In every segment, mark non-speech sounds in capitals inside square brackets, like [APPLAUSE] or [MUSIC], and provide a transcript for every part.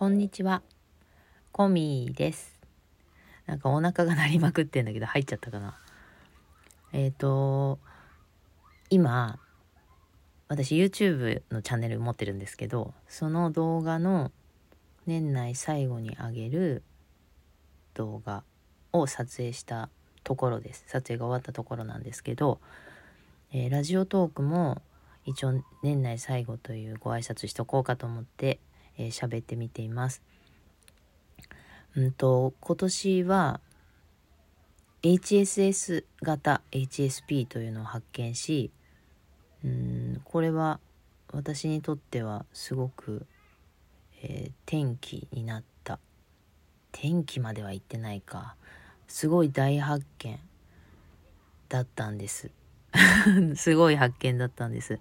こんにちは。コミーです。なんかお腹が鳴りまくってんだけど入っちゃったかな。えっ、と、今、私 YouTube のチャンネル持ってるんですけど、その動画の年内最後に上げる動画を撮影したところです。撮影が終わったところなんですけど、えーラジオトークも一応年内最後というご挨拶しとこうかと思ってえー喋ってみています。うんと今年は HSS 型 HSP というのを発見しうんこれは私にとってはすごく、えー転機になった。転機までは言ってないか。すごい大発見だったんです。[LAUGHS] すごい発見だったんです。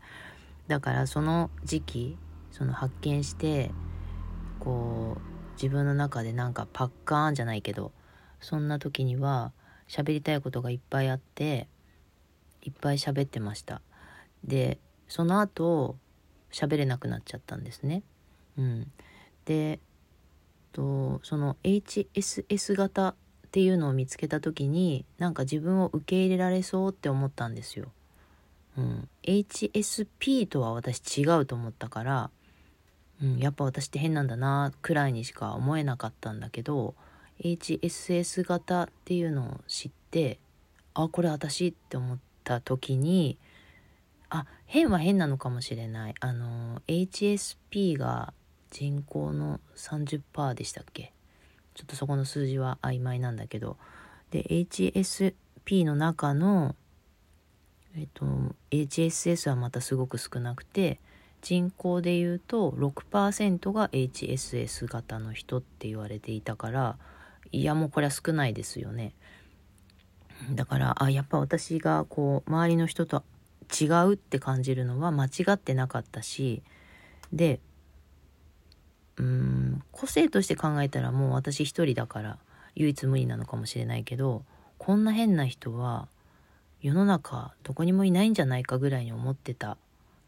だからその時期その発見してこう自分の中でなんかパッカーンじゃないけどそんな時には喋りたいことがいっぱいあっていっぱい喋ってました。でその後喋れなくなっちゃったんですね。うん。でとその HSS 型っていうのを見つけた時になんか自分を受け入れられそうって思ったんですよ。うん、HSP とは私違うと思ったから、うん、やっぱ私って変なんだなくらいにしか思えなかったんだけど HSS 型っていうのを知ってあこれ私って思った時にあ変は変なのかもしれない。あの HSP が人口の30%でしたっけ？ちょっとそこの数字は曖昧なんだけど。で HSP の中のえっと HSS はまたすごく少なくて人口でいうと6%が HSS 型の人って言われていたからいやもうこれは少ないですよね。だからあやっぱ私がこう周りの人と違うって感じるのは間違ってなかったしでうん個性として考えたらもう私一人だから唯一無二なのかもしれないけどこんな変な人は世の中どこにもいないんじゃないかぐらいに思ってた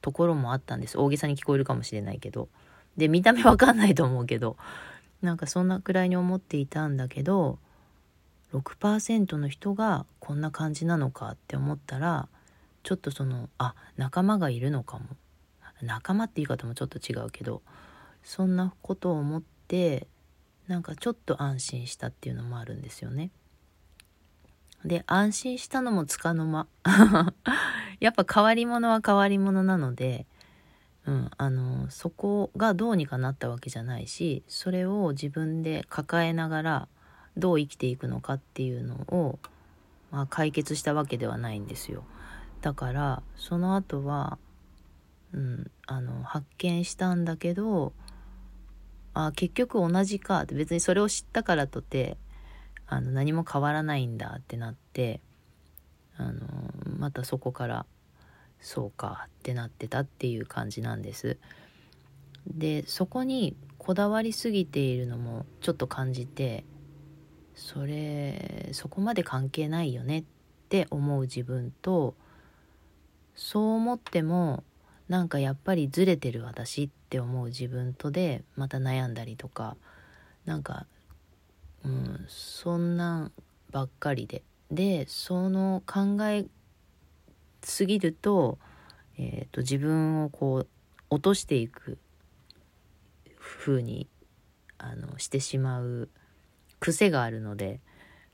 ところもあったんです。大げさに聞こえるかもしれないけど。で見た目わかんないと思うけど。なんかそんなくらいに思っていたんだけど6%の人がこんな感じなのかって思ったらちょっとそのあ仲間がいるのかも。仲間って言い方もちょっと違うけどそんなことを思ってなんかちょっと安心したっていうのもあるんですよね。で安心したのもつかの間。やっぱ変わり者は変わり者なので、うん、あのそこがどうにかなったわけじゃないしそれを自分で抱えながらどう生きていくのかっていうのを、まあ、解決したわけではないんですよ。だからその後は、うん、あの発見したんだけどあ結局同じかって別にそれを知ったからとてあの何も変わらないんだってなってあのまたそこからそうかってなってたっていう感じなんです。でそこにこだわりすぎているのもちょっと感じてそれそこまで関係ないよねって思う自分とそう思ってもなんかやっぱりずれてる私って思う自分とでまた悩んだりとかなんかうんそんなんばっかりででその考えすぎると,、えー、と自分をこう落としていく風にあのしてしまう癖があるので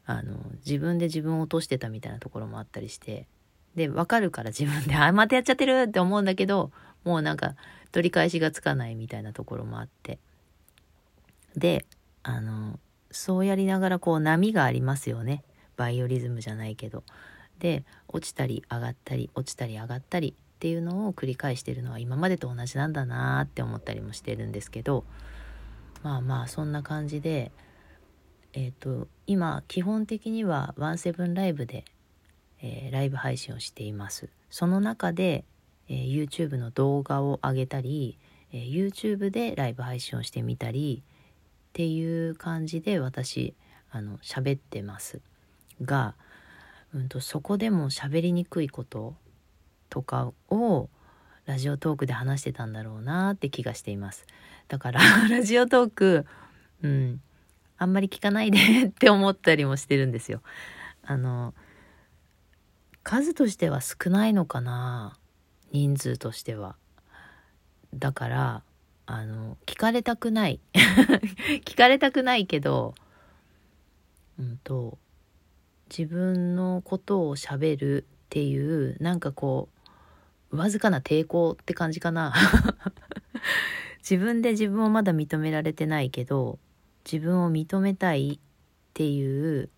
あの自分で自分を落としてたみたいなところもあったりしてで分かるから自分で「あまたやっちゃってる!」って思うんだけどもうなんか取り返しがつかないみたいなところもあってであのそうやりながらこう波がありますよねバイオリズムじゃないけど。で落ちたり上がったり落ちたり上がったりっていうのを繰り返してるのは今までと同じなんだなって思ったりもしてるんですけど。まあまあそんな感じでえっ、と今基本的にはワンセブンライブで、えーライブ配信をしています。その中で、えー YouTube の動画を上げたり、えー YouTube でライブ配信をしてみたりっていう感じで私あの喋ってます。が、うん、とそこでも喋りにくいこととかをラジオトークで話してたんだろうなって気がしています。だから [LAUGHS] ラジオトークうんあんまり聞かないで [LAUGHS] って思ったりもしてるんですよ。あの数としては少ないのかな人数としては。だからあの聞かれたくない。[LAUGHS] 聞かれたくないけどうんと自分のことをしゃべるっていうなんかこうわずかな抵抗って感じかな。[LAUGHS] 自分で自分をまだ認められてないけど自分を認めたいっていう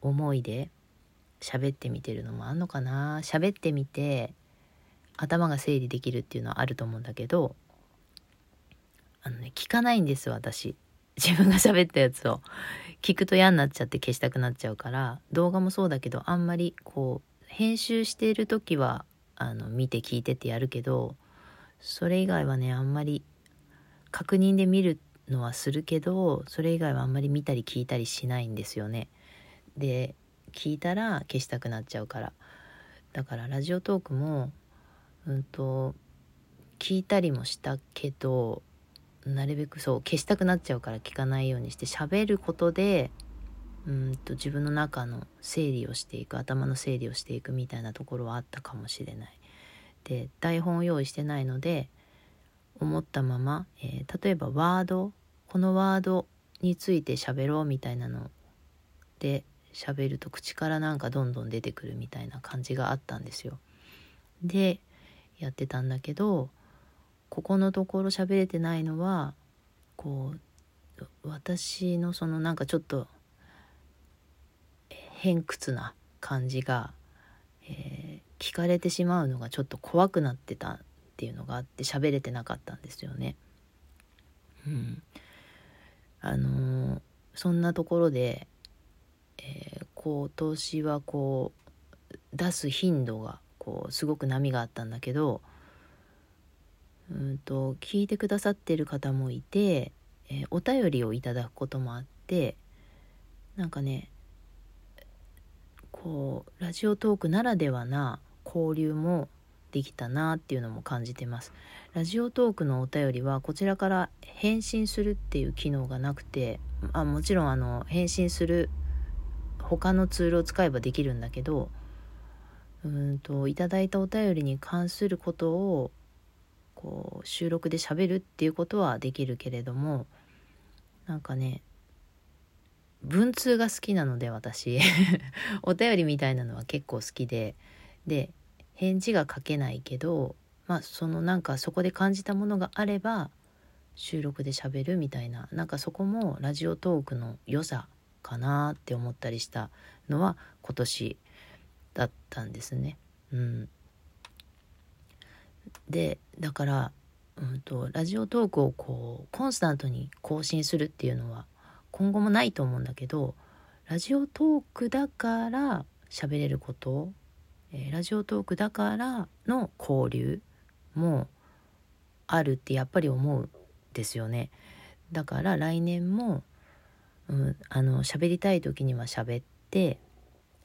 思いで喋ってみてるのもあんのかな。喋ってみて頭が整理できるっていうのはあると思うんだけどあのね聞かないんです私。自分が喋ったやつを。聞くと嫌になっちゃって消したくなっちゃうから動画もそうだけどあんまりこう編集している時はあの見て聞いてってやるけどそれ以外はねあんまり確認で見るのはするけどそれ以外はあんまり見たり聞いたりしないんですよね。で聞いたら消したくなっちゃうからだからラジオトークもうんと聞いたりもしたけどなるべくそう消したくなっちゃうから聞かないようにして喋ることでうんと自分の中の整理をしていく頭の整理をしていくみたいなところはあったかもしれない。で台本を用意してないので思ったまま、えー、例えばワードこのワードについて喋ろうみたいなので喋ると口からなんかどんどん出てくるみたいな感じがあったんですよ。でやってたんだけどここのところ喋れてないのはこう私のそのなんかちょっと偏屈な感じが、えー、聞かれてしまうのがちょっと怖くなってたっていうのがあって喋れてなかったんですよね。うん、あのー、そんなところでえー、今年はこう出す頻度がこうすごく波があったんだけどうんと聞いてくださってる方もいて、えー、お便りをいただくこともあってなんかねこうラジオトークならではな交流もできたなっていうのも感じてます。ラジオトークのお便りはこちらから返信するっていう機能がなくてあもちろんあの返信する他のツールを使えばできるんだけどうんといただいたお便りに関することをこう収録で喋るっていうことはできるけれどもなんかね文通が好きなので私。[LAUGHS] お便りみたいなのは結構好きで。で返事が書けないけどまあそのなんかそこで感じたものがあれば収録で喋るみたいな。なんかそこもラジオトークの良さかなって思ったりしたのは今年だったんですね。うん、でだから、うんと、ラジオトークをこうコンスタントに更新するっていうのは今後もないと思うんだけどラジオトークだから喋れること、えー、ラジオトークだからの交流もあるってやっぱり思うんですよね。だから来年もうん、あの喋りたい時には喋って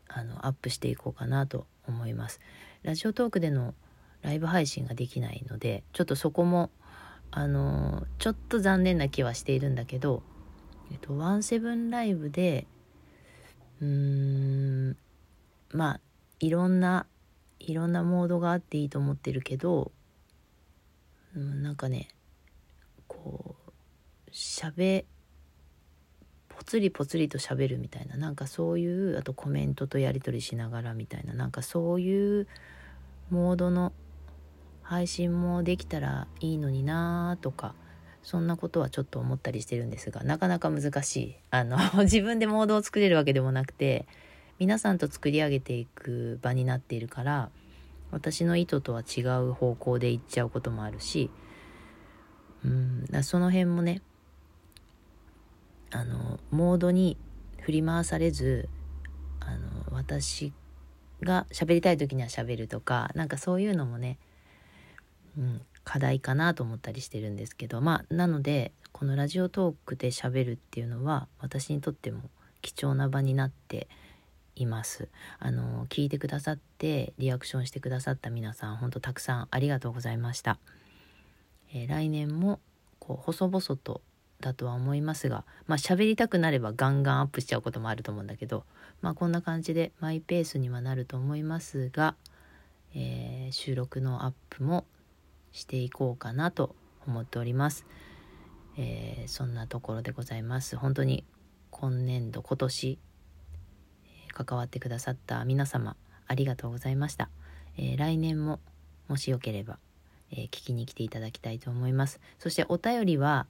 あのアップしていこうかなと思います。ラジオトークでのライブ配信ができないのでちょっとそこもあのちょっと残念な気はしているんだけど、えっと、ワンセブンライブでうーんまあいろんないろんなモードがあっていいと思ってるけど、うん、なんかねこう喋ぽつりぽつりと喋るみたいななんかそういうあとコメントとやり取りしながらみたいななんかそういうモードの配信もできたらいいのになとかそんなことはちょっと思ったりしてるんですがなかなか難しい。あの [LAUGHS] 自分でモードを作れるわけでもなくて皆さんと作り上げていく場になっているから私の意図とは違う方向で行っちゃうこともあるしうんその辺もねあのモードに振り回されずあの私が喋りたい時には喋るとかなんかそういうのもね、うん、課題かなと思ったりしてるんですけどまあなのでこのラジオトークで喋るっていうのは私にとっても貴重な場になっています。あの聞いてくださってリアクションしてくださった皆さん本当たくさんありがとうございました、えー、来年もこう細々とだとは思いますがまあ喋りたくなればガンガンアップしちゃうこともあると思うんだけどまあこんな感じでマイペースにはなると思いますが、えー、収録のアップもしていこうかなと思っております、えー、そんなところでございます。本当に今年度今年、関わってくださった皆様ありがとうございました、え来年ももしよければ、え聞きに来ていただきたいと思います。そしてお便りは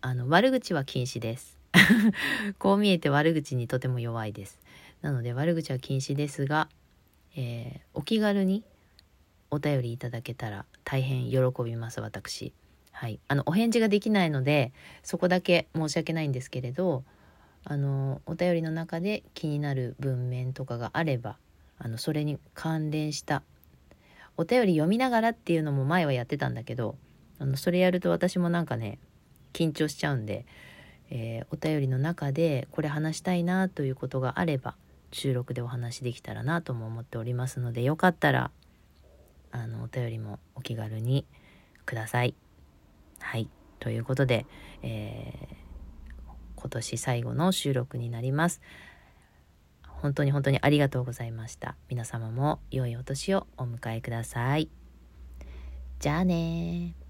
あの悪口は禁止です。[LAUGHS] こう見えて悪口にとても弱いです。なので悪口は禁止ですが、えー、お気軽にお便りいただけたら大変喜びます私。はい。あのお返事ができないのでそこだけ申し訳ないんですけれどあのお便りの中で気になる文面とかがあればあのそれに関連したお便り読みながらっていうのも前はやってたんだけどあのそれやると私もなんかね緊張しちゃうんで、えー、お便りの中でこれ話したいなということがあれば収録でお話できたらなとも思っておりますのでよかったらあのお便りもお気軽にください。はいということで、えー、今年最後の収録になります。本当に本当にありがとうございました。皆様も良いお年をお迎えください。じゃあね